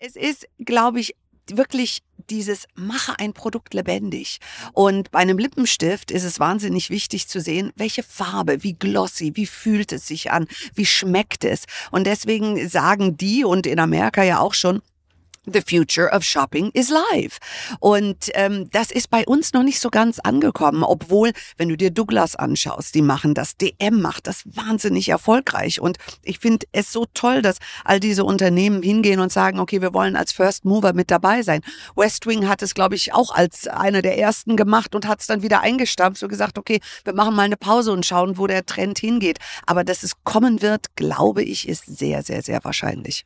Es ist, glaube ich, wirklich dieses mache ein Produkt lebendig. Und bei einem Lippenstift ist es wahnsinnig wichtig zu sehen, welche Farbe, wie glossy, wie fühlt es sich an, wie schmeckt es. Und deswegen sagen die und in Amerika ja auch schon, The future of shopping is live. Und ähm, das ist bei uns noch nicht so ganz angekommen, obwohl, wenn du dir Douglas anschaust, die machen das, DM macht das wahnsinnig erfolgreich. Und ich finde es so toll, dass all diese Unternehmen hingehen und sagen, okay, wir wollen als First Mover mit dabei sein. Westwing hat es, glaube ich, auch als einer der ersten gemacht und hat es dann wieder eingestampft und gesagt, okay, wir machen mal eine Pause und schauen, wo der Trend hingeht. Aber dass es kommen wird, glaube ich, ist sehr, sehr, sehr wahrscheinlich.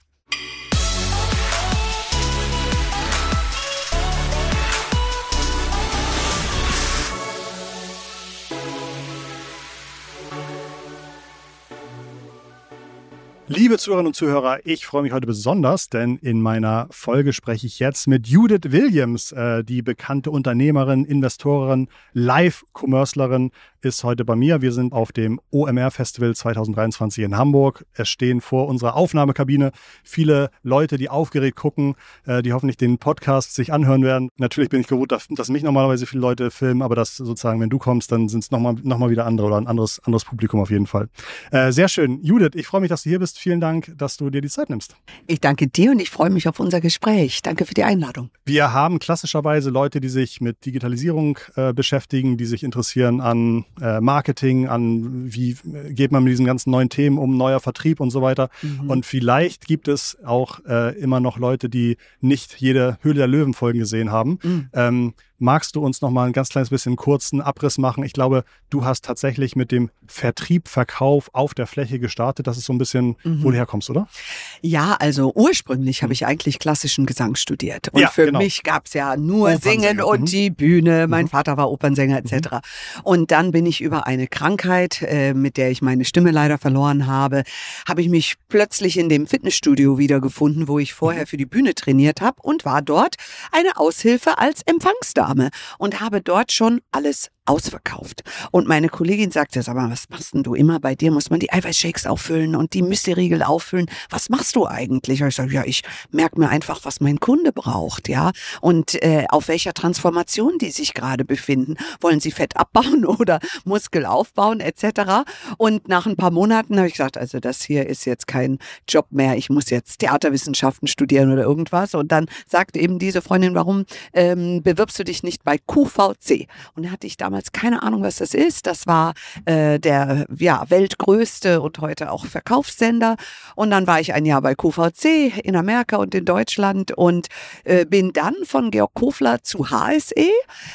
Liebe Zuhörerinnen und Zuhörer, ich freue mich heute besonders, denn in meiner Folge spreche ich jetzt mit Judith Williams, äh, die bekannte Unternehmerin, Investorin, Live-Commercelerin, ist heute bei mir. Wir sind auf dem OMR Festival 2023 in Hamburg. Es stehen vor unserer Aufnahmekabine viele Leute, die aufgeregt gucken, äh, die hoffentlich den Podcast sich anhören werden. Natürlich bin ich gewohnt, dass, mich normalerweise viele Leute filmen, aber das sozusagen, wenn du kommst, dann sind es nochmal noch mal wieder andere oder ein anderes, anderes Publikum auf jeden Fall. Äh, sehr schön. Judith, ich freue mich, dass du hier bist. Vielen Dank, dass du dir die Zeit nimmst. Ich danke dir und ich freue mich auf unser Gespräch. Danke für die Einladung. Wir haben klassischerweise Leute, die sich mit Digitalisierung äh, beschäftigen, die sich interessieren an äh, Marketing, an wie geht man mit diesen ganzen neuen Themen um, neuer Vertrieb und so weiter. Mhm. Und vielleicht gibt es auch äh, immer noch Leute, die nicht jede Höhle der Löwen Folgen gesehen haben. Mhm. Ähm, Magst du uns noch mal ein ganz kleines bisschen kurzen Abriss machen? Ich glaube, du hast tatsächlich mit dem Vertrieb, Verkauf auf der Fläche gestartet. Das ist so ein bisschen, mhm. wo du herkommst, oder? Ja, also ursprünglich habe ich eigentlich klassischen Gesang studiert. Und ja, für genau. mich gab es ja nur Singen und mhm. die Bühne. Mein mhm. Vater war Opernsänger etc. Mhm. Und dann bin ich über eine Krankheit, äh, mit der ich meine Stimme leider verloren habe, habe ich mich plötzlich in dem Fitnessstudio wiedergefunden, wo ich vorher mhm. für die Bühne trainiert habe und war dort eine Aushilfe als Empfangsdame. Dame und habe dort schon alles ausverkauft. Und meine Kollegin sagte, sag mal, was machst denn du immer? Bei dir muss man die Eiweißshakes auffüllen und die Müsli-Riegel auffüllen. Was machst du eigentlich? Ich sage, ja, ich merke mir einfach, was mein Kunde braucht, ja. Und äh, auf welcher Transformation die sich gerade befinden. Wollen sie Fett abbauen oder Muskel aufbauen, etc. Und nach ein paar Monaten habe ich gesagt, also das hier ist jetzt kein Job mehr. Ich muss jetzt Theaterwissenschaften studieren oder irgendwas. Und dann sagte eben diese Freundin, warum ähm, bewirbst du dich nicht bei QVC? Und hatte ich damals damals keine Ahnung, was das ist. Das war äh, der ja, weltgrößte und heute auch Verkaufssender. Und dann war ich ein Jahr bei QVC in Amerika und in Deutschland und äh, bin dann von Georg Kofler zu HSE,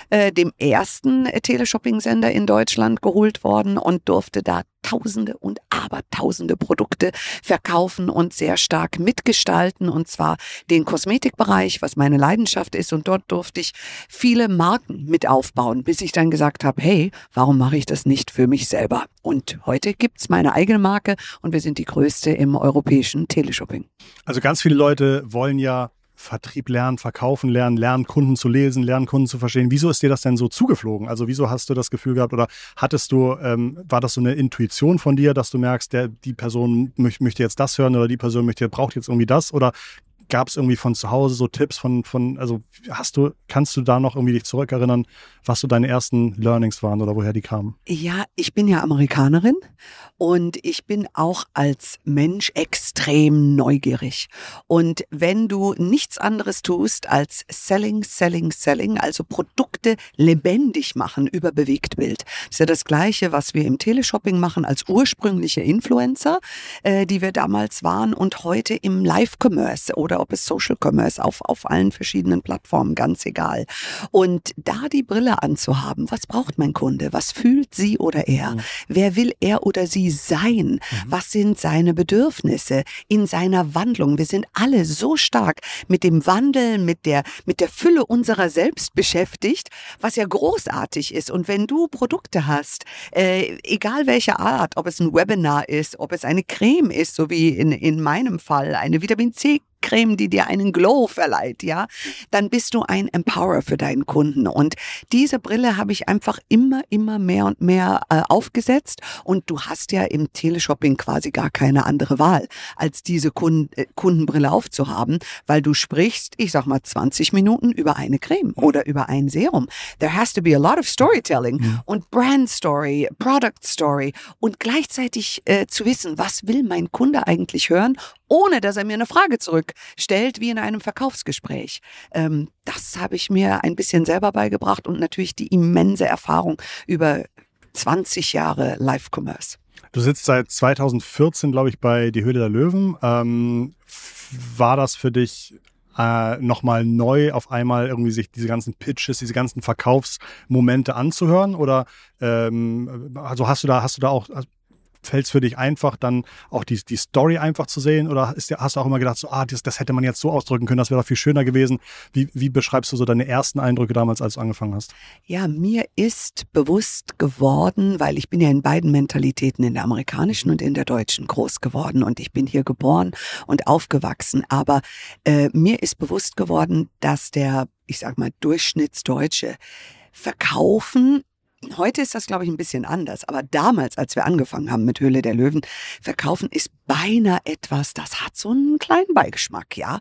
äh, dem ersten Teleshopping-Sender in Deutschland, geholt worden und durfte da Tausende und Abertausende Produkte verkaufen und sehr stark mitgestalten und zwar den Kosmetikbereich, was meine Leidenschaft ist und dort durfte ich viele Marken mit aufbauen, bis ich dann gesagt habe, hey, warum mache ich das nicht für mich selber? Und heute gibt's meine eigene Marke und wir sind die größte im europäischen Teleshopping. Also ganz viele Leute wollen ja Vertrieb lernen, verkaufen lernen, lernen Kunden zu lesen, lernen Kunden zu verstehen. Wieso ist dir das denn so zugeflogen? Also wieso hast du das Gefühl gehabt oder hattest du, ähm, war das so eine Intuition von dir, dass du merkst, der, die Person möcht, möchte jetzt das hören oder die Person möchte, braucht jetzt irgendwie das oder gab es irgendwie von zu Hause so Tipps von, von, also hast du, kannst du da noch irgendwie dich zurückerinnern, was so deine ersten Learnings waren oder woher die kamen? Ja, ich bin ja Amerikanerin und ich bin auch als Mensch extrem neugierig. Und wenn du nichts anderes tust als Selling, Selling, Selling, also Produkte lebendig machen über Bewegtbild, ist ja das Gleiche, was wir im Teleshopping machen als ursprüngliche Influencer, äh, die wir damals waren und heute im Live-Commerce oder oder ob es Social Commerce auf, auf allen verschiedenen Plattformen, ganz egal. Und da die Brille anzuhaben, was braucht mein Kunde? Was fühlt sie oder er? Mhm. Wer will er oder sie sein? Mhm. Was sind seine Bedürfnisse in seiner Wandlung? Wir sind alle so stark mit dem Wandel, mit der, mit der Fülle unserer selbst beschäftigt, was ja großartig ist. Und wenn du Produkte hast, äh, egal welcher Art, ob es ein Webinar ist, ob es eine Creme ist, so wie in, in meinem Fall, eine Vitamin C Creme, die dir einen Glow verleiht, ja, dann bist du ein Empower für deinen Kunden. Und diese Brille habe ich einfach immer, immer mehr und mehr äh, aufgesetzt. Und du hast ja im Teleshopping quasi gar keine andere Wahl, als diese Kunden, äh, Kundenbrille aufzuhaben, weil du sprichst, ich sag mal, 20 Minuten über eine Creme oder über ein Serum. There has to be a lot of storytelling ja. und Brand Story, Product Story und gleichzeitig äh, zu wissen, was will mein Kunde eigentlich hören ohne dass er mir eine Frage zurückstellt, wie in einem Verkaufsgespräch. Ähm, das habe ich mir ein bisschen selber beigebracht und natürlich die immense Erfahrung über 20 Jahre Live-Commerce. Du sitzt seit 2014, glaube ich, bei Die Höhle der Löwen. Ähm, war das für dich äh, nochmal neu auf einmal irgendwie sich diese ganzen Pitches, diese ganzen Verkaufsmomente anzuhören? Oder ähm, also hast du da, hast du da auch, fällt es für dich einfach, dann auch die, die Story einfach zu sehen? Oder ist, hast du auch immer gedacht, so, ah, das, das hätte man jetzt so ausdrücken können, das wäre doch viel schöner gewesen? Wie, wie beschreibst du so deine ersten Eindrücke damals, als du angefangen hast? Ja, mir ist bewusst geworden, weil ich bin ja in beiden Mentalitäten, in der amerikanischen und in der deutschen, groß geworden und ich bin hier geboren und aufgewachsen. Aber äh, mir ist bewusst geworden, dass der, ich sag mal, Durchschnittsdeutsche Verkaufen Heute ist das, glaube ich, ein bisschen anders. Aber damals, als wir angefangen haben mit Höhle der Löwen, verkaufen ist beinahe etwas, das hat so einen kleinen Beigeschmack, ja.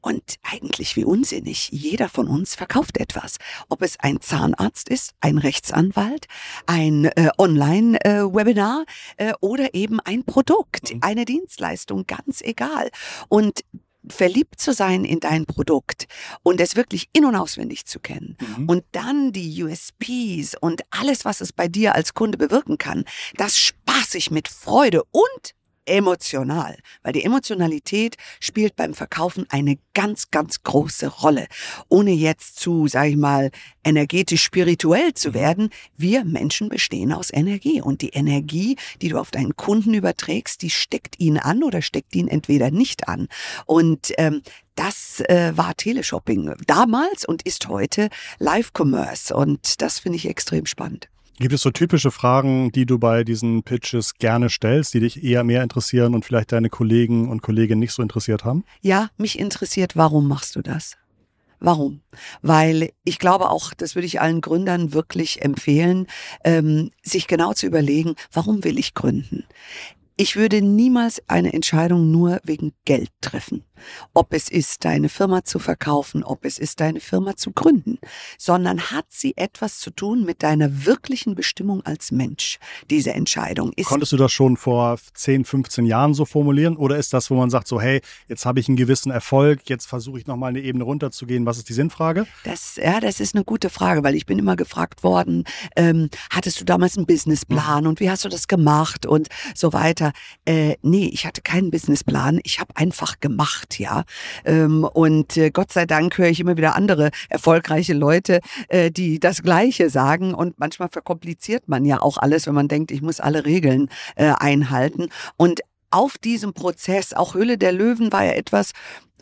Und eigentlich wie unsinnig. Jeder von uns verkauft etwas. Ob es ein Zahnarzt ist, ein Rechtsanwalt, ein äh, Online-Webinar äh, äh, oder eben ein Produkt, mhm. eine Dienstleistung, ganz egal. Und verliebt zu sein in dein Produkt und es wirklich in- und auswendig zu kennen mhm. und dann die USPs und alles, was es bei dir als Kunde bewirken kann, das spaßig mit Freude und emotional, weil die Emotionalität spielt beim Verkaufen eine ganz, ganz große Rolle. Ohne jetzt zu, sag ich mal, energetisch spirituell zu mhm. werden, wir Menschen bestehen aus Energie und die Energie, die du auf deinen Kunden überträgst, die steckt ihn an oder steckt ihn entweder nicht an. Und ähm, das äh, war Teleshopping damals und ist heute Live-Commerce und das finde ich extrem spannend. Gibt es so typische Fragen, die du bei diesen Pitches gerne stellst, die dich eher mehr interessieren und vielleicht deine Kollegen und Kolleginnen nicht so interessiert haben? Ja, mich interessiert, warum machst du das? Warum? Weil ich glaube auch, das würde ich allen Gründern wirklich empfehlen, ähm, sich genau zu überlegen, warum will ich gründen? Ich würde niemals eine Entscheidung nur wegen Geld treffen ob es ist, deine Firma zu verkaufen, ob es ist, deine Firma zu gründen, sondern hat sie etwas zu tun mit deiner wirklichen Bestimmung als Mensch. Diese Entscheidung ist. Konntest du das schon vor 10, 15 Jahren so formulieren oder ist das, wo man sagt, so, hey, jetzt habe ich einen gewissen Erfolg, jetzt versuche ich nochmal eine Ebene runterzugehen? Was ist die Sinnfrage? Das, ja, das ist eine gute Frage, weil ich bin immer gefragt worden, ähm, hattest du damals einen Businessplan mhm. und wie hast du das gemacht und so weiter? Äh, nee, ich hatte keinen Businessplan, ich habe einfach gemacht gemacht, ja. Ähm, und äh, Gott sei Dank höre ich immer wieder andere erfolgreiche Leute, äh, die das Gleiche sagen. Und manchmal verkompliziert man ja auch alles, wenn man denkt, ich muss alle Regeln äh, einhalten. Und auf diesem Prozess, auch Höhle der Löwen war ja etwas,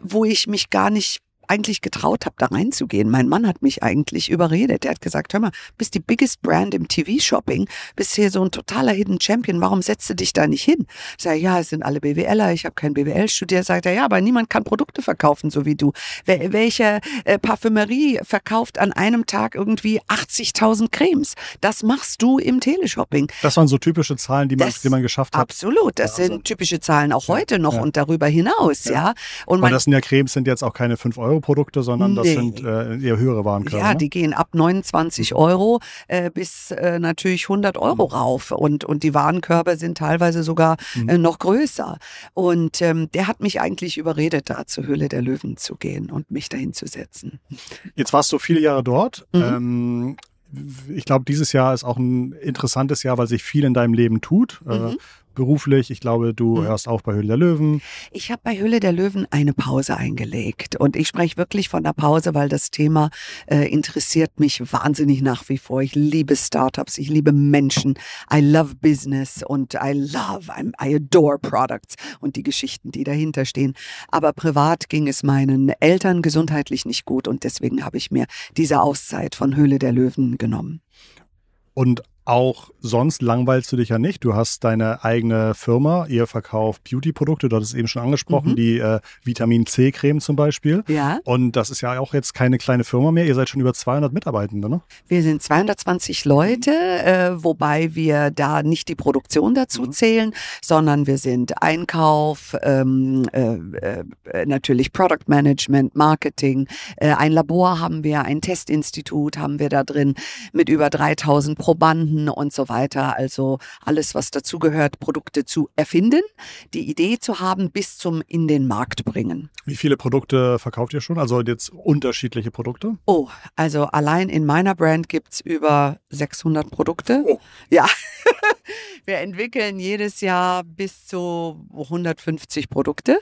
wo ich mich gar nicht eigentlich getraut habe, da reinzugehen. Mein Mann hat mich eigentlich überredet. Er hat gesagt, hör mal, bist die biggest Brand im TV-Shopping, bist hier so ein totaler Hidden Champion, warum setzt du dich da nicht hin? Ich sage, ja, es sind alle BWLer, ich habe kein BWL studiert. Sagt er, ja, aber niemand kann Produkte verkaufen, so wie du. Welche äh, Parfümerie verkauft an einem Tag irgendwie 80.000 Cremes? Das machst du im Teleshopping. Das waren so typische Zahlen, die man, das, die man geschafft hat. Absolut, das ja, also, sind typische Zahlen auch heute noch ja. und darüber hinaus, ja. ja. Und, und das sind ja Cremes, sind jetzt auch keine 5 Euro Euro-Produkte, sondern das nee. sind äh, eher höhere Warenkörper. Ja, die gehen ab 29 mhm. Euro äh, bis äh, natürlich 100 Euro mhm. rauf. Und, und die Warenkörper sind teilweise sogar mhm. äh, noch größer. Und ähm, der hat mich eigentlich überredet, da zur Höhle der Löwen zu gehen und mich dahin zu setzen. Jetzt warst du viele Jahre dort. Mhm. Ähm, ich glaube, dieses Jahr ist auch ein interessantes Jahr, weil sich viel in deinem Leben tut. Äh, mhm beruflich. Ich glaube, du mhm. hörst auch bei Höhle der Löwen. Ich habe bei Höhle der Löwen eine Pause eingelegt. Und ich spreche wirklich von der Pause, weil das Thema äh, interessiert mich wahnsinnig nach wie vor. Ich liebe Startups, ich liebe Menschen. I love Business und I love, I'm, I adore Products und die Geschichten, die dahinter stehen. Aber privat ging es meinen Eltern gesundheitlich nicht gut und deswegen habe ich mir diese Auszeit von Höhle der Löwen genommen. Und auch sonst langweilst du dich ja nicht. Du hast deine eigene Firma, ihr verkauft Beauty-Produkte, dort ist eben schon angesprochen, mhm. die äh, Vitamin C-Creme zum Beispiel. Ja. Und das ist ja auch jetzt keine kleine Firma mehr. Ihr seid schon über 200 Mitarbeitende, ne? Wir sind 220 Leute, äh, wobei wir da nicht die Produktion dazu mhm. zählen, sondern wir sind Einkauf, ähm, äh, äh, natürlich Product Management, Marketing. Äh, ein Labor haben wir, ein Testinstitut haben wir da drin mit über 3000 Probanden Kunden und so weiter. Also alles, was dazugehört, Produkte zu erfinden, die Idee zu haben, bis zum in den Markt bringen. Wie viele Produkte verkauft ihr schon? Also jetzt unterschiedliche Produkte? Oh, also allein in meiner Brand gibt es über 600 Produkte. Oh. Ja. Wir entwickeln jedes Jahr bis zu 150 Produkte.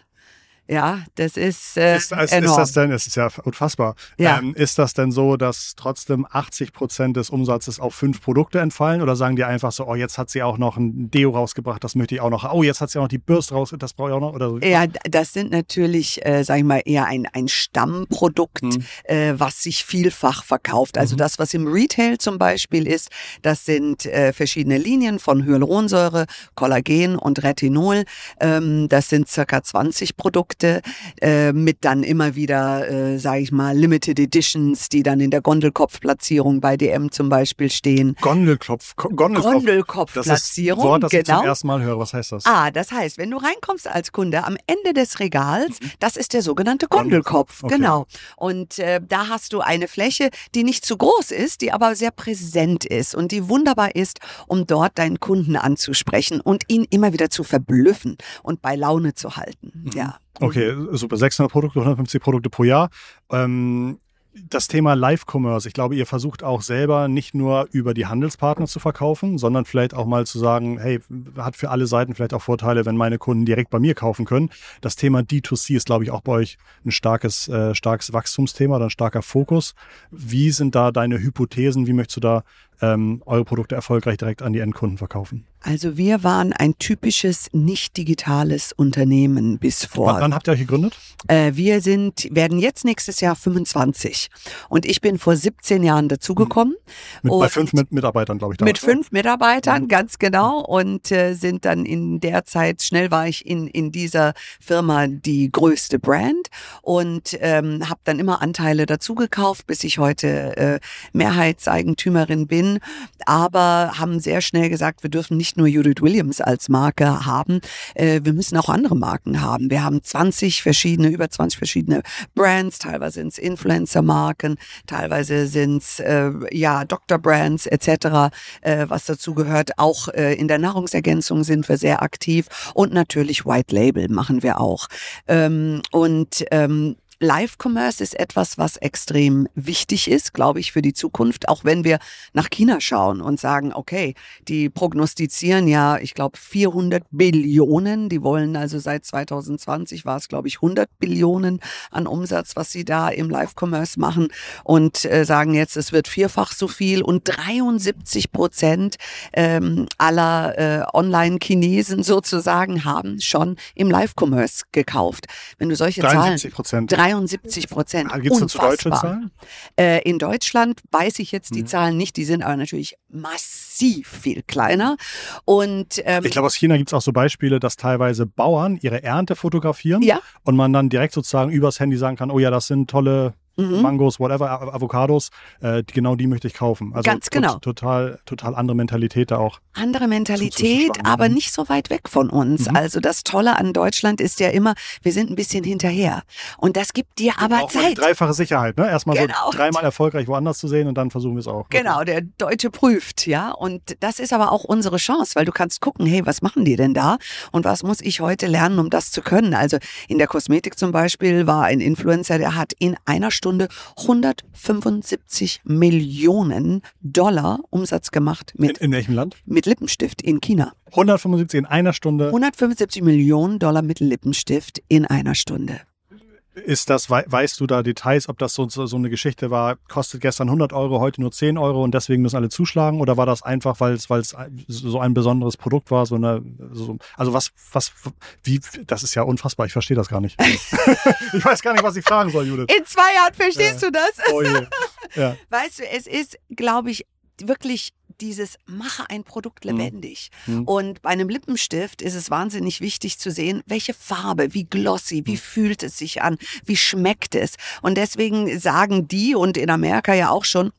Ja, das ist, äh, ist, ist, ist das denn, es ist ja unfassbar, ja. Ähm, ist das denn so, dass trotzdem 80 Prozent des Umsatzes auf fünf Produkte entfallen oder sagen die einfach so, oh, jetzt hat sie auch noch ein Deo rausgebracht, das möchte ich auch noch, oh, jetzt hat sie auch noch die Bürste raus, das brauche ich auch noch oder so? Ja, das sind natürlich, äh, sag ich mal, eher ein, ein Stammprodukt, hm. äh, was sich vielfach verkauft. Also mhm. das, was im Retail zum Beispiel ist, das sind äh, verschiedene Linien von Hyaluronsäure, Kollagen und Retinol. Ähm, das sind circa 20 Produkte Produkte äh, mit dann immer wieder, äh, sage ich mal, Limited Editions, die dann in der Gondelkopfplatzierung bei DM zum Beispiel stehen. Gondelkopf, Gondelkopf. Gondelkopfplatzierung. Das ist Wort, das genau. ich zum genau. ersten Mal höre. Was heißt das? Ah, das heißt, wenn du reinkommst als Kunde am Ende des Regals, mhm. das ist der sogenannte Gondelkopf. Okay. Genau. Und äh, da hast du eine Fläche, die nicht zu groß ist, die aber sehr präsent ist und die wunderbar ist, um dort deinen Kunden anzusprechen und ihn immer wieder zu verblüffen und bei Laune zu halten. Mhm. Ja. Okay, super. 600 Produkte, 150 Produkte pro Jahr. Ähm, das Thema Live-Commerce, ich glaube, ihr versucht auch selber nicht nur über die Handelspartner zu verkaufen, sondern vielleicht auch mal zu sagen, hey, hat für alle Seiten vielleicht auch Vorteile, wenn meine Kunden direkt bei mir kaufen können. Das Thema D2C ist, glaube ich, auch bei euch ein starkes, äh, starkes Wachstumsthema oder ein starker Fokus. Wie sind da deine Hypothesen? Wie möchtest du da ähm, eure Produkte erfolgreich direkt an die Endkunden verkaufen? Also wir waren ein typisches nicht digitales Unternehmen bis vor. W wann habt ihr euch gegründet? Äh, wir sind, werden jetzt nächstes Jahr 25. Und ich bin vor 17 Jahren dazugekommen. Mit, bei fünf mit Mitarbeitern, glaube ich. Mit fünf Mitarbeitern, mhm. ganz genau. Und äh, sind dann in der Zeit, schnell war ich in, in dieser Firma die größte Brand und ähm, habe dann immer Anteile dazugekauft, bis ich heute äh, Mehrheitseigentümerin bin. Aber haben sehr schnell gesagt, wir dürfen nicht nicht nur Judith Williams als Marke haben, äh, wir müssen auch andere Marken haben. Wir haben 20 verschiedene, über 20 verschiedene Brands, teilweise sind es Influencer-Marken, teilweise sind es äh, ja Doktor-Brands etc., äh, was dazu gehört. Auch äh, in der Nahrungsergänzung sind wir sehr aktiv und natürlich White Label machen wir auch. Ähm, und ähm, Live-Commerce ist etwas, was extrem wichtig ist, glaube ich, für die Zukunft. Auch wenn wir nach China schauen und sagen, okay, die prognostizieren ja, ich glaube, 400 Billionen. Die wollen also seit 2020 war es, glaube ich, 100 Billionen an Umsatz, was sie da im Live-Commerce machen und äh, sagen jetzt, es wird vierfach so viel und 73 Prozent ähm, aller äh, Online-Chinesen sozusagen haben schon im Live-Commerce gekauft. Wenn du solche 73 Prozent. 73 Prozent. Ah, Gibt es zu deutschen Zahlen? Äh, in Deutschland weiß ich jetzt die mhm. Zahlen nicht, die sind aber natürlich massiv viel kleiner. Und ähm, ich glaube, aus China gibt es auch so Beispiele, dass teilweise Bauern ihre Ernte fotografieren ja. und man dann direkt sozusagen übers Handy sagen kann, oh ja, das sind tolle mhm. Mangos, whatever, Avocados, äh, genau die möchte ich kaufen. Also Ganz genau. Total, total andere Mentalität da auch. Andere Mentalität, aber nicht so weit weg von uns. Mhm. Also das Tolle an Deutschland ist ja immer, wir sind ein bisschen hinterher. Und das gibt dir aber auch Zeit. Dreifache Sicherheit, ne? Erstmal genau. so dreimal erfolgreich woanders zu sehen und dann versuchen wir es auch. Genau, der Deutsche prüft, ja. Und das ist aber auch unsere Chance, weil du kannst gucken, hey, was machen die denn da? Und was muss ich heute lernen, um das zu können? Also in der Kosmetik zum Beispiel war ein Influencer, der hat in einer Stunde Stunde 175 Millionen Dollar Umsatz gemacht. Mit, in, in welchem Land? Mit Lippenstift in China. 175 in einer Stunde. 175 Millionen Dollar mit Lippenstift in einer Stunde. Ist das, weißt du da Details, ob das so, so eine Geschichte war, kostet gestern 100 Euro, heute nur 10 Euro und deswegen müssen alle zuschlagen? Oder war das einfach, weil es so ein besonderes Produkt war? So eine, so, also was, was, wie, das ist ja unfassbar, ich verstehe das gar nicht. ich weiß gar nicht, was ich fragen soll, Judith. In zwei Jahren verstehst ja. du das? Oh je. Ja. Weißt du, es ist, glaube ich, wirklich dieses mache ein Produkt mhm. lebendig. Mhm. Und bei einem Lippenstift ist es wahnsinnig wichtig zu sehen, welche Farbe, wie glossy, wie mhm. fühlt es sich an, wie schmeckt es. Und deswegen sagen die und in Amerika ja auch schon,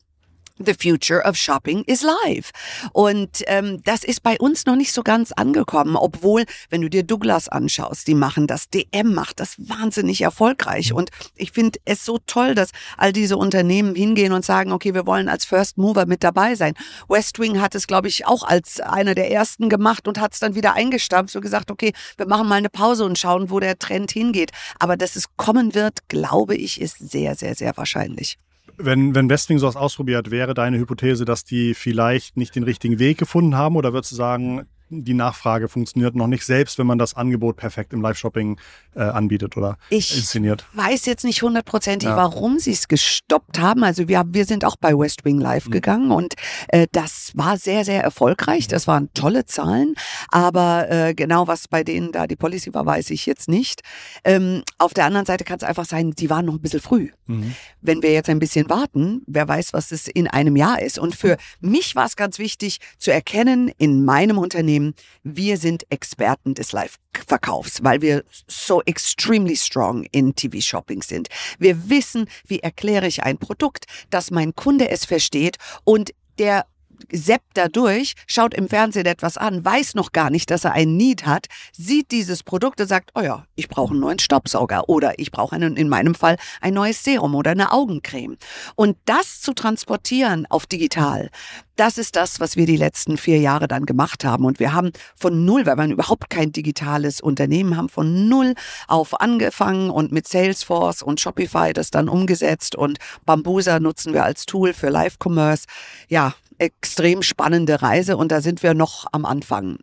The future of shopping is live. Und ähm, das ist bei uns noch nicht so ganz angekommen, obwohl, wenn du dir Douglas anschaust, die machen das, DM macht das wahnsinnig erfolgreich. Und ich finde es so toll, dass all diese Unternehmen hingehen und sagen, okay, wir wollen als First Mover mit dabei sein. Westwing hat es, glaube ich, auch als einer der ersten gemacht und hat es dann wieder eingestampft und gesagt, okay, wir machen mal eine Pause und schauen, wo der Trend hingeht. Aber dass es kommen wird, glaube ich, ist sehr, sehr, sehr wahrscheinlich. Wenn, wenn Westwing sowas ausprobiert, wäre deine Hypothese, dass die vielleicht nicht den richtigen Weg gefunden haben? Oder würdest du sagen, die Nachfrage funktioniert noch nicht, selbst wenn man das Angebot perfekt im Live-Shopping äh, anbietet oder ich inszeniert. Ich weiß jetzt nicht hundertprozentig, ja. warum sie es gestoppt haben. Also wir, wir sind auch bei West Wing Live mhm. gegangen und äh, das war sehr, sehr erfolgreich. Das waren tolle Zahlen, aber äh, genau was bei denen da die Policy war, weiß ich jetzt nicht. Ähm, auf der anderen Seite kann es einfach sein, die waren noch ein bisschen früh. Mhm. Wenn wir jetzt ein bisschen warten, wer weiß, was es in einem Jahr ist. Und für mich war es ganz wichtig zu erkennen in meinem Unternehmen, Unternehmen, wir sind Experten des Live-Verkaufs, weil wir so extremely strong in TV-Shopping sind. Wir wissen, wie erkläre ich ein Produkt, dass mein Kunde es versteht und der seppt dadurch, schaut im Fernsehen etwas an, weiß noch gar nicht, dass er einen Need hat, sieht dieses Produkt und sagt, oh ja, ich brauche einen neuen Staubsauger oder ich brauche einen, in meinem Fall ein neues Serum oder eine Augencreme. Und das zu transportieren auf digital, das ist das, was wir die letzten vier Jahre dann gemacht haben. Und wir haben von null, weil wir überhaupt kein digitales Unternehmen haben, von null auf angefangen und mit Salesforce und Shopify das dann umgesetzt und Bambusa nutzen wir als Tool für Live-Commerce. Ja, extrem spannende Reise und da sind wir noch am Anfang.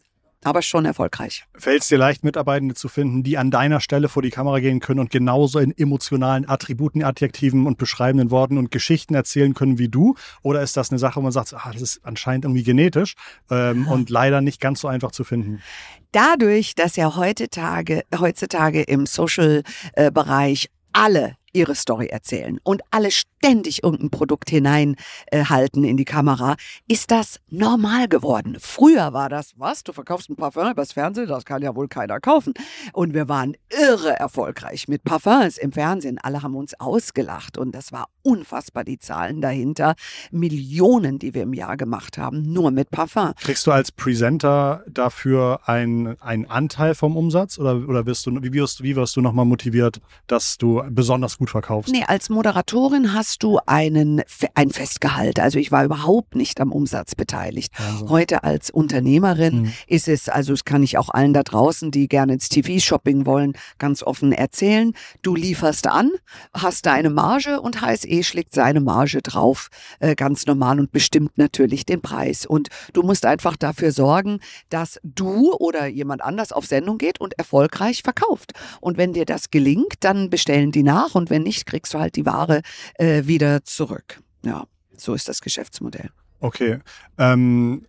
Aber schon erfolgreich. Fällt es dir leicht, Mitarbeitende zu finden, die an deiner Stelle vor die Kamera gehen können und genauso in emotionalen Attributen, Adjektiven und beschreibenden Worten und Geschichten erzählen können wie du? Oder ist das eine Sache, wo man sagt, ah, das ist anscheinend irgendwie genetisch ähm, und leider nicht ganz so einfach zu finden? Dadurch, dass ja heutzutage, heutzutage im Social-Bereich alle ihre Story erzählen und alle ständig irgendein Produkt hineinhalten äh, in die Kamera, ist das normal geworden. Früher war das, was, du verkaufst ein Parfum übers Fernsehen, das kann ja wohl keiner kaufen. Und wir waren irre erfolgreich mit Parfums im Fernsehen. Alle haben uns ausgelacht und das war unfassbar, die Zahlen dahinter. Millionen, die wir im Jahr gemacht haben, nur mit Parfum. Kriegst du als Presenter dafür einen Anteil vom Umsatz oder, oder wirst du, wie wirst, wie wirst du nochmal motiviert, dass du besonders gut gut verkaufst? Nee, als Moderatorin hast du einen, ein Festgehalt. Also ich war überhaupt nicht am Umsatz beteiligt. Also. Heute als Unternehmerin mhm. ist es, also das kann ich auch allen da draußen, die gerne ins TV-Shopping wollen, ganz offen erzählen. Du lieferst an, hast deine Marge und HSE schlägt seine Marge drauf, äh, ganz normal und bestimmt natürlich den Preis. Und du musst einfach dafür sorgen, dass du oder jemand anders auf Sendung geht und erfolgreich verkauft. Und wenn dir das gelingt, dann bestellen die nach und wenn nicht, kriegst du halt die Ware äh, wieder zurück. Ja, so ist das Geschäftsmodell. Okay. Ähm,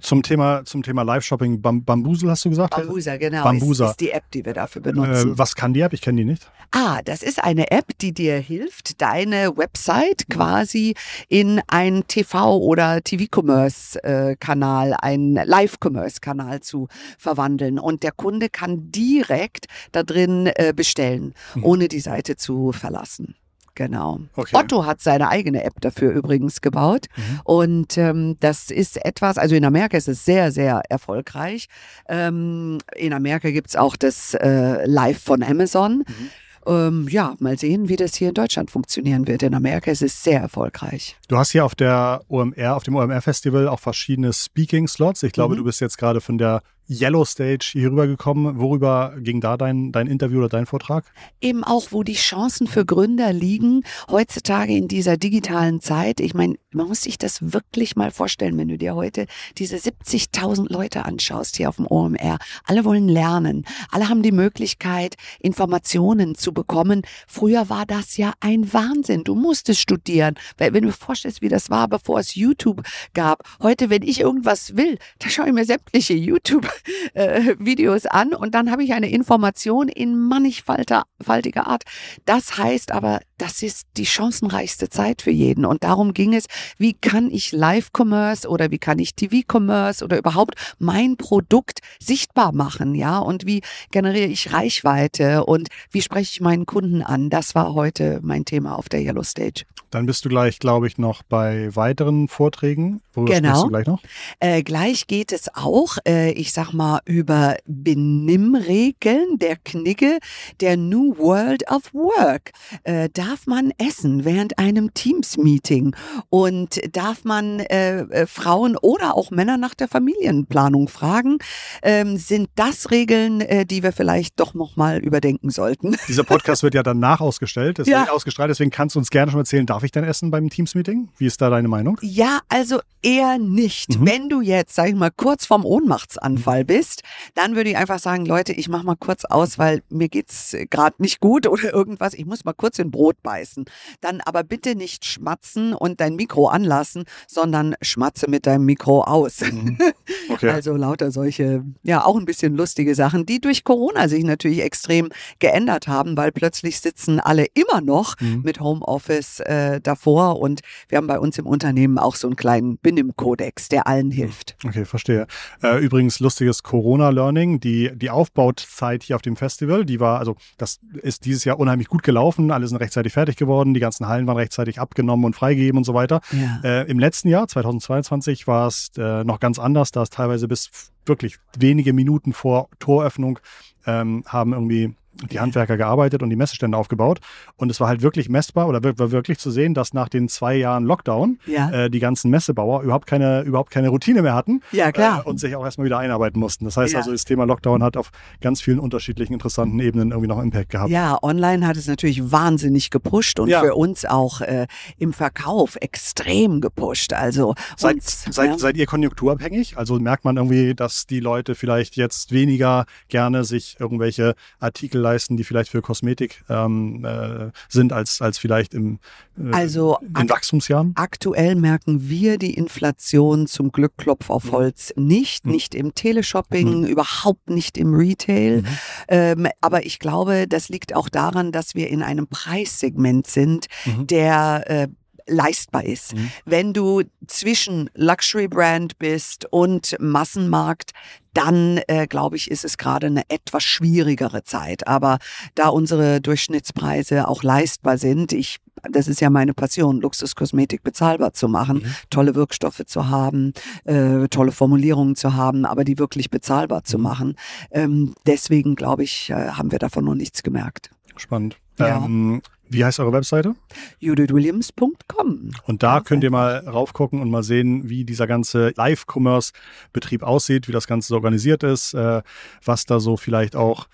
zum Thema, zum Thema Live-Shopping, Bam Bambusel hast du gesagt? Bambusa, genau. Bambusa. Ist, ist die App, die wir dafür benutzen. Äh, was kann die App? Ich kenne die nicht. Ah, das ist eine App, die dir hilft, deine Website quasi in einen TV- oder TV-Commerce-Kanal, einen Live-Commerce-Kanal zu verwandeln. Und der Kunde kann direkt da drin äh, bestellen, hm. ohne die Seite zu verlassen. Genau. Okay. Otto hat seine eigene App dafür übrigens gebaut. Mhm. Und ähm, das ist etwas, also in Amerika ist es sehr, sehr erfolgreich. Ähm, in Amerika gibt es auch das äh, Live von Amazon. Mhm. Ähm, ja, mal sehen, wie das hier in Deutschland funktionieren wird. In Amerika ist es sehr erfolgreich. Du hast hier auf der OMR, auf dem OMR-Festival auch verschiedene Speaking-Slots. Ich glaube, mhm. du bist jetzt gerade von der Yellow Stage hier rübergekommen. Worüber ging da dein, dein Interview oder dein Vortrag? Eben auch, wo die Chancen für Gründer liegen, heutzutage in dieser digitalen Zeit. Ich meine, man muss sich das wirklich mal vorstellen, wenn du dir heute diese 70.000 Leute anschaust hier auf dem OMR. Alle wollen lernen. Alle haben die Möglichkeit, Informationen zu bekommen. Früher war das ja ein Wahnsinn. Du musstest studieren. Weil wenn du dir vorstellst, wie das war, bevor es YouTube gab. Heute, wenn ich irgendwas will, da schaue ich mir sämtliche YouTube äh, Videos an und dann habe ich eine Information in mannigfaltiger Art. Das heißt aber, das ist die chancenreichste Zeit für jeden. Und darum ging es, wie kann ich Live-Commerce oder wie kann ich TV-Commerce oder überhaupt mein Produkt sichtbar machen, ja? Und wie generiere ich Reichweite und wie spreche ich meinen Kunden an? Das war heute mein Thema auf der Yellow Stage. Dann bist du gleich, glaube ich, noch bei weiteren Vorträgen. Worüber genau. du gleich noch? Äh, gleich geht es auch, äh, ich sag mal, über Benimmregeln der Knigge der New World of Work. Äh, darf man essen während einem Teams-Meeting? Und darf man äh, äh, Frauen oder auch Männer nach der Familienplanung fragen? Ähm, sind das Regeln, äh, die wir vielleicht doch nochmal überdenken sollten? Dieser Podcast wird ja danach ausgestellt, deswegen ja. ausgestrahlt, deswegen kannst du uns gerne schon erzählen, darf ich denn essen beim Teams-Meeting? Wie ist da deine Meinung? Ja, also eher nicht. Mhm. Wenn du jetzt, sag ich mal, kurz vorm Ohnmachtsanfall mhm. bist, dann würde ich einfach sagen, Leute, ich mach mal kurz aus, weil mir geht's gerade nicht gut oder irgendwas. Ich muss mal kurz in Brot beißen. Dann aber bitte nicht schmatzen und dein Mikro anlassen, sondern schmatze mit deinem Mikro aus. Mhm. Okay. also lauter solche, ja, auch ein bisschen lustige Sachen, die durch Corona sich natürlich extrem geändert haben, weil plötzlich sitzen alle immer noch mhm. mit Homeoffice äh, davor und wir haben bei uns im Unternehmen auch so einen kleinen Benimm-Kodex, der allen hilft. Okay, verstehe. Äh, übrigens lustiges Corona-Learning, die, die Aufbauzeit hier auf dem Festival, die war, also das ist dieses Jahr unheimlich gut gelaufen, alle sind rechtzeitig fertig geworden, die ganzen Hallen waren rechtzeitig abgenommen und freigegeben und so weiter. Ja. Äh, Im letzten Jahr, 2022, war es äh, noch ganz anders, da es teilweise bis wirklich wenige Minuten vor Toröffnung ähm, haben irgendwie die Handwerker gearbeitet und die Messestände aufgebaut. Und es war halt wirklich messbar oder war wirklich zu sehen, dass nach den zwei Jahren Lockdown ja. äh, die ganzen Messebauer überhaupt keine, überhaupt keine Routine mehr hatten. Ja, klar. Äh, und sich auch erstmal wieder einarbeiten mussten. Das heißt ja. also, das Thema Lockdown hat auf ganz vielen unterschiedlichen interessanten Ebenen irgendwie noch Impact gehabt. Ja, online hat es natürlich wahnsinnig gepusht und ja. für uns auch äh, im Verkauf extrem gepusht. Also seid, uns, seid, seid ihr konjunkturabhängig? Also merkt man irgendwie, dass die Leute vielleicht jetzt weniger gerne sich irgendwelche Artikel leisten, die vielleicht für Kosmetik ähm, äh, sind, als, als vielleicht im, äh, also in Wachstumsjahren? Aktuell merken wir die Inflation zum Glück Klopf auf mhm. Holz nicht, mhm. nicht im Teleshopping, mhm. überhaupt nicht im Retail. Mhm. Ähm, aber ich glaube, das liegt auch daran, dass wir in einem Preissegment sind, mhm. der äh, leistbar ist. Mhm. Wenn du zwischen Luxury Brand bist und Massenmarkt, dann äh, glaube ich, ist es gerade eine etwas schwierigere Zeit. Aber da unsere Durchschnittspreise auch leistbar sind, ich das ist ja meine Passion, Luxuskosmetik bezahlbar zu machen, mhm. tolle Wirkstoffe zu haben, äh, tolle Formulierungen zu haben, aber die wirklich bezahlbar zu mhm. machen. Ähm, deswegen glaube ich, äh, haben wir davon noch nichts gemerkt. Spannend. Ja. Ähm, wie heißt eure Webseite? judithwilliams.com. Und da könnt ihr mal raufgucken und mal sehen, wie dieser ganze Live-Commerce-Betrieb aussieht, wie das Ganze so organisiert ist, äh, was da so vielleicht auch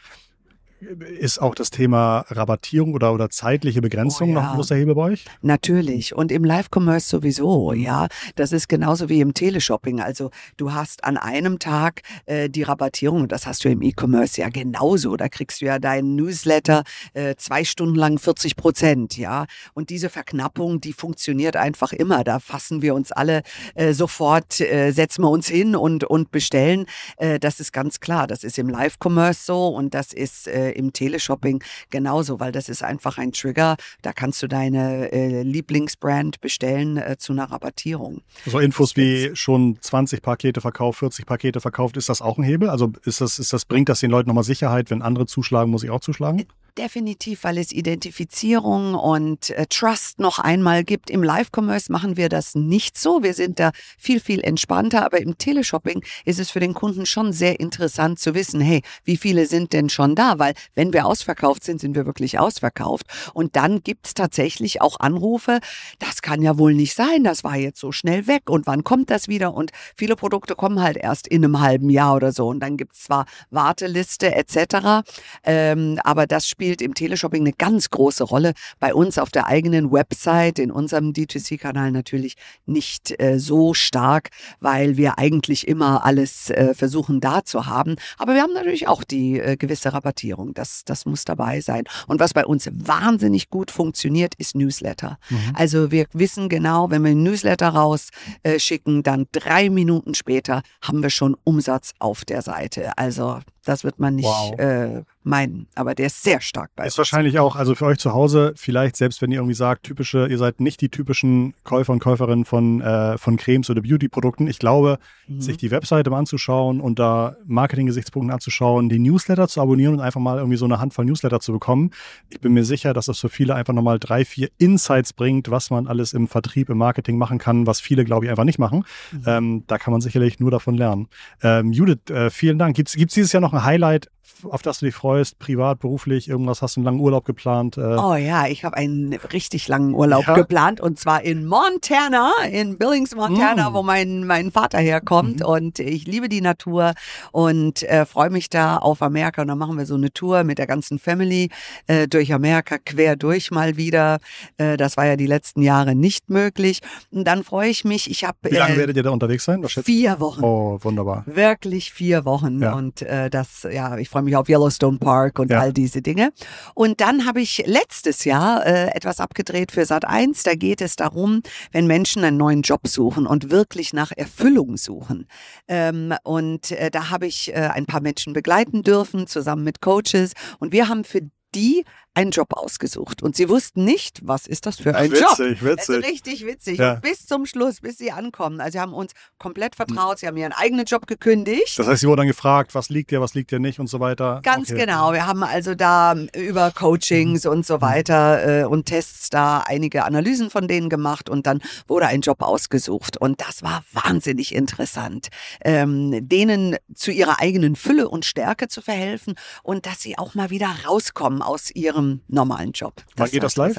ist auch das Thema Rabattierung oder, oder zeitliche Begrenzung oh, ja. noch ein großer Hebel bei euch? Natürlich. Und im Live-Commerce sowieso, mhm. ja. Das ist genauso wie im Teleshopping. Also du hast an einem Tag äh, die Rabattierung, und das hast du im E-Commerce ja genauso. Da kriegst du ja deinen Newsletter äh, zwei Stunden lang 40 Prozent, ja. Und diese Verknappung, die funktioniert einfach immer. Da fassen wir uns alle äh, sofort, äh, setzen wir uns hin und, und bestellen. Äh, das ist ganz klar. Das ist im Live-Commerce so und das ist äh, äh, im Teleshopping genauso, weil das ist einfach ein Trigger. Da kannst du deine äh, Lieblingsbrand bestellen äh, zu einer Rabattierung. So Infos wie schon 20 Pakete verkauft, 40 Pakete verkauft, ist das auch ein Hebel? Also ist das, ist das, bringt das den Leuten nochmal Sicherheit, wenn andere zuschlagen, muss ich auch zuschlagen? Definitiv, weil es Identifizierung und äh, Trust noch einmal gibt. Im Live-Commerce machen wir das nicht so. Wir sind da viel, viel entspannter. Aber im Teleshopping ist es für den Kunden schon sehr interessant zu wissen, hey, wie viele sind denn schon da? Weil wenn wir ausverkauft sind, sind wir wirklich ausverkauft. Und dann gibt's tatsächlich auch Anrufe, das kann ja wohl nicht sein, das war jetzt so schnell weg. Und wann kommt das wieder? Und viele Produkte kommen halt erst in einem halben Jahr oder so. Und dann gibt's zwar Warteliste etc., ähm, aber das spielt spielt im Teleshopping eine ganz große Rolle. Bei uns auf der eigenen Website, in unserem D2C-Kanal natürlich nicht äh, so stark, weil wir eigentlich immer alles äh, versuchen da zu haben. Aber wir haben natürlich auch die äh, gewisse Rabattierung. Das, das muss dabei sein. Und was bei uns wahnsinnig gut funktioniert, ist Newsletter. Mhm. Also wir wissen genau, wenn wir einen Newsletter rausschicken, dann drei Minuten später haben wir schon Umsatz auf der Seite. Also Das wird man nicht wow. äh, meinen. Aber der ist sehr stark bei Ist uns. wahrscheinlich auch, also für euch zu Hause, vielleicht selbst wenn ihr irgendwie sagt, typische, ihr seid nicht die typischen Käufer und Käuferinnen von, äh, von Cremes oder Beauty-Produkten. Ich glaube, mhm. sich die Webseite mal anzuschauen und da Marketing-Gesichtspunkte anzuschauen, die Newsletter zu abonnieren und einfach mal irgendwie so eine Handvoll Newsletter zu bekommen. Ich bin mir sicher, dass das für viele einfach nochmal drei, vier Insights bringt, was man alles im Vertrieb, im Marketing machen kann, was viele, glaube ich, einfach nicht machen. Mhm. Ähm, da kann man sicherlich nur davon lernen. Ähm, Judith, äh, vielen Dank. Gibt es dieses Jahr noch ein Highlight auf das du dich freust, privat, beruflich, irgendwas? Hast du einen langen Urlaub geplant? Äh? Oh ja, ich habe einen richtig langen Urlaub ja. geplant und zwar in Montana, in Billings, Montana, mm. wo mein, mein Vater herkommt. Mhm. Und ich liebe die Natur und äh, freue mich da auf Amerika. Und dann machen wir so eine Tour mit der ganzen Family äh, durch Amerika, quer durch mal wieder. Äh, das war ja die letzten Jahre nicht möglich. Und dann freue ich mich. Ich habe. Wie lange äh, werdet ihr da unterwegs sein? vier Wochen. Oh, wunderbar. Wirklich vier Wochen. Ja. Und äh, das, ja, ich freue mich mich auf Yellowstone Park und ja. all diese Dinge. Und dann habe ich letztes Jahr äh, etwas abgedreht für Sat 1. Da geht es darum, wenn Menschen einen neuen Job suchen und wirklich nach Erfüllung suchen. Ähm, und äh, da habe ich äh, ein paar Menschen begleiten dürfen, zusammen mit Coaches. Und wir haben für die einen Job ausgesucht und sie wussten nicht, was ist das für ein witzig, Job. Witzig, witzig. Also richtig witzig. Ja. Bis zum Schluss, bis sie ankommen. Also sie haben uns komplett vertraut, sie haben ihren eigenen Job gekündigt. Das heißt, sie wurden dann gefragt, was liegt dir, was liegt dir nicht und so weiter. Ganz okay. genau. Wir haben also da über Coachings und so weiter äh, und Tests da einige Analysen von denen gemacht und dann wurde ein Job ausgesucht. Und das war wahnsinnig interessant, ähm, denen zu ihrer eigenen Fülle und Stärke zu verhelfen und dass sie auch mal wieder rauskommen aus ihrem normalen Job. Das Wann geht das live?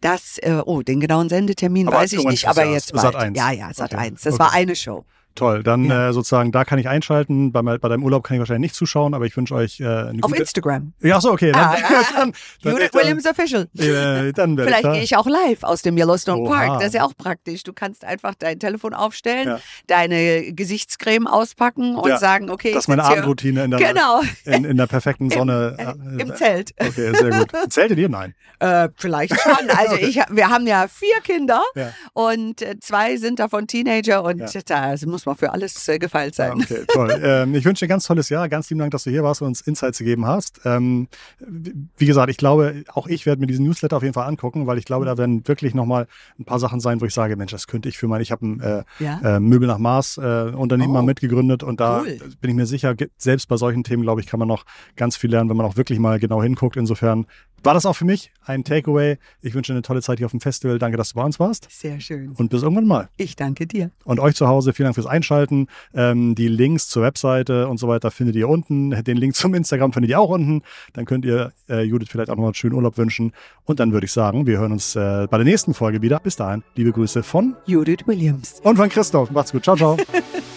Das, äh, oh, den genauen Sendetermin aber weiß ich nicht, aber jetzt bald. Sat 1. Ja, ja, Sat okay. 1. Das okay. war eine Show. Toll, dann ja. äh, sozusagen, da kann ich einschalten. Bei, bei deinem Urlaub kann ich wahrscheinlich nicht zuschauen, aber ich wünsche euch äh, eine Auf gute... Instagram. Ja, so, okay. Dann, ah, dann, dann, Judith dann, Williams Official. Äh, dann Vielleicht gehe ich auch live aus dem Yellowstone Oha. Park. Das ist ja auch praktisch. Du kannst einfach dein Telefon aufstellen, ja. deine Gesichtscreme auspacken und ja. sagen, okay, Das ist meine Abendroutine in der, genau. in, in der perfekten Sonne. Im, äh, Im Zelt. Okay, sehr gut. Zeltet ihr? Nein. Äh, vielleicht schon. Also ich, wir haben ja vier Kinder und äh, zwei sind davon Teenager und da muss man für alles äh, gefeilt sein. Okay, toll. ähm, ich wünsche dir ein ganz tolles Jahr. Ganz lieben Dank, dass du hier warst und uns Insights gegeben hast. Ähm, wie gesagt, ich glaube, auch ich werde mir diesen Newsletter auf jeden Fall angucken, weil ich glaube, da werden wirklich nochmal ein paar Sachen sein, wo ich sage, Mensch, das könnte ich für mein, ich habe ein äh, ja? äh, Möbel nach Mars äh, Unternehmen oh, mal mitgegründet und da cool. bin ich mir sicher, selbst bei solchen Themen, glaube ich, kann man noch ganz viel lernen, wenn man auch wirklich mal genau hinguckt. Insofern war das auch für mich ein Takeaway. Ich wünsche eine tolle Zeit hier auf dem Festival. Danke, dass du bei uns warst. Sehr schön. Und bis irgendwann mal. Ich danke dir. Und euch zu Hause, vielen Dank fürs Einschalten. Ähm, die Links zur Webseite und so weiter findet ihr unten. Den Link zum Instagram findet ihr auch unten. Dann könnt ihr äh, Judith vielleicht auch nochmal einen schönen Urlaub wünschen. Und dann würde ich sagen, wir hören uns äh, bei der nächsten Folge wieder. Bis dahin, liebe Grüße von Judith Williams. Und von Christoph. Macht's gut. Ciao, ciao.